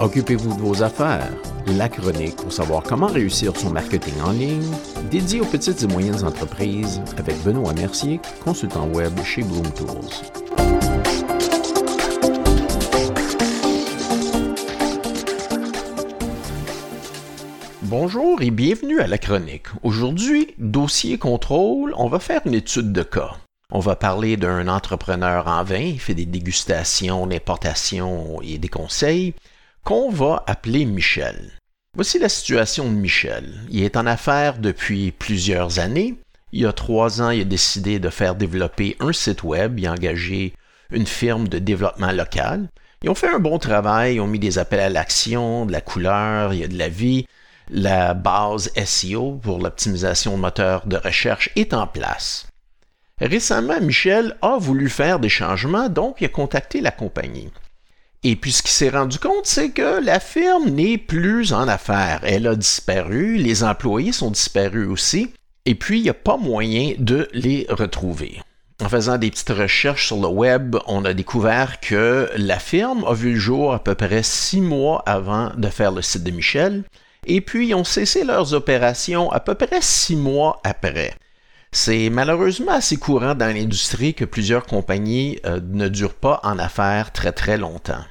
Occupez-vous de vos affaires. La chronique pour savoir comment réussir son marketing en ligne, dédié aux petites et moyennes entreprises avec Benoît Mercier, consultant web chez Bloom Tools. Bonjour et bienvenue à la chronique. Aujourd'hui, dossier contrôle, on va faire une étude de cas. On va parler d'un entrepreneur en vin, il fait des dégustations, d'importation et des conseils qu'on va appeler Michel. Voici la situation de Michel. Il est en affaires depuis plusieurs années. Il y a trois ans, il a décidé de faire développer un site web. Il a engagé une firme de développement local. Ils ont fait un bon travail, ils ont mis des appels à l'action, de la couleur, il y a de la vie. La base SEO pour l'optimisation de moteurs de recherche est en place. Récemment, Michel a voulu faire des changements, donc il a contacté la compagnie. Et puis ce qu'il s'est rendu compte, c'est que la firme n'est plus en affaires. Elle a disparu, les employés sont disparus aussi, et puis il n'y a pas moyen de les retrouver. En faisant des petites recherches sur le web, on a découvert que la firme a vu le jour à peu près six mois avant de faire le site de Michel, et puis ils ont cessé leurs opérations à peu près six mois après. C'est malheureusement assez courant dans l'industrie que plusieurs compagnies euh, ne durent pas en affaires très très longtemps.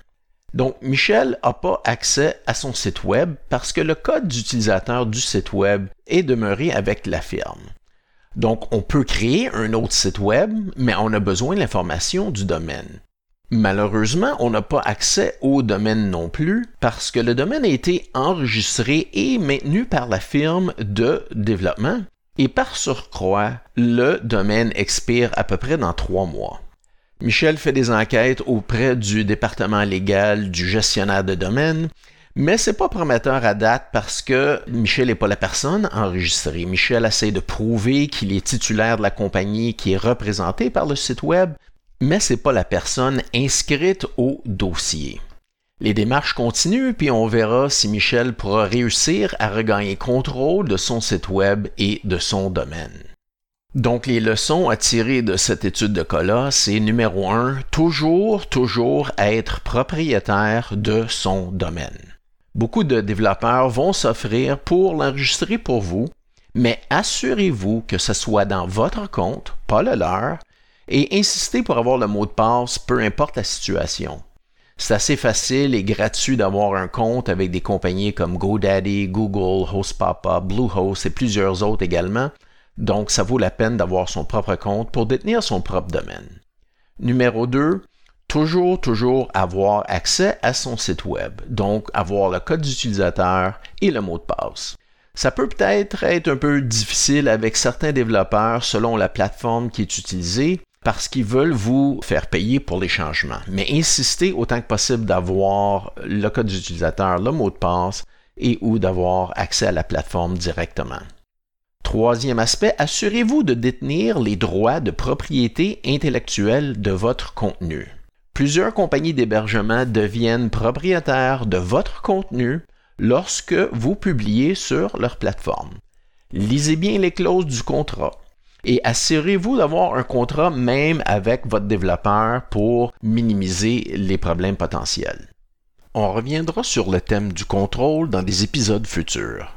Donc, Michel n'a pas accès à son site web parce que le code d'utilisateur du site web est demeuré avec la firme. Donc, on peut créer un autre site web, mais on a besoin de l'information du domaine. Malheureusement, on n'a pas accès au domaine non plus parce que le domaine a été enregistré et maintenu par la firme de développement et par surcroît, le domaine expire à peu près dans trois mois. Michel fait des enquêtes auprès du département légal du gestionnaire de domaine, mais c'est pas prometteur à date parce que Michel n'est pas la personne enregistrée. Michel essaie de prouver qu'il est titulaire de la compagnie qui est représentée par le site web, mais c'est pas la personne inscrite au dossier. Les démarches continuent, puis on verra si Michel pourra réussir à regagner contrôle de son site web et de son domaine. Donc les leçons à tirer de cette étude de cas-là, c'est numéro un, toujours, toujours être propriétaire de son domaine. Beaucoup de développeurs vont s'offrir pour l'enregistrer pour vous, mais assurez-vous que ce soit dans votre compte, pas le leur, et insistez pour avoir le mot de passe, peu importe la situation. C'est assez facile et gratuit d'avoir un compte avec des compagnies comme GoDaddy, Google, HostPapa, Bluehost et plusieurs autres également. Donc, ça vaut la peine d'avoir son propre compte pour détenir son propre domaine. Numéro 2, toujours, toujours avoir accès à son site web. Donc, avoir le code d'utilisateur et le mot de passe. Ça peut peut-être être un peu difficile avec certains développeurs selon la plateforme qui est utilisée, parce qu'ils veulent vous faire payer pour les changements. Mais insistez autant que possible d'avoir le code d'utilisateur, le mot de passe et ou d'avoir accès à la plateforme directement. Troisième aspect, assurez-vous de détenir les droits de propriété intellectuelle de votre contenu. Plusieurs compagnies d'hébergement deviennent propriétaires de votre contenu lorsque vous publiez sur leur plateforme. Lisez bien les clauses du contrat et assurez-vous d'avoir un contrat même avec votre développeur pour minimiser les problèmes potentiels. On reviendra sur le thème du contrôle dans des épisodes futurs.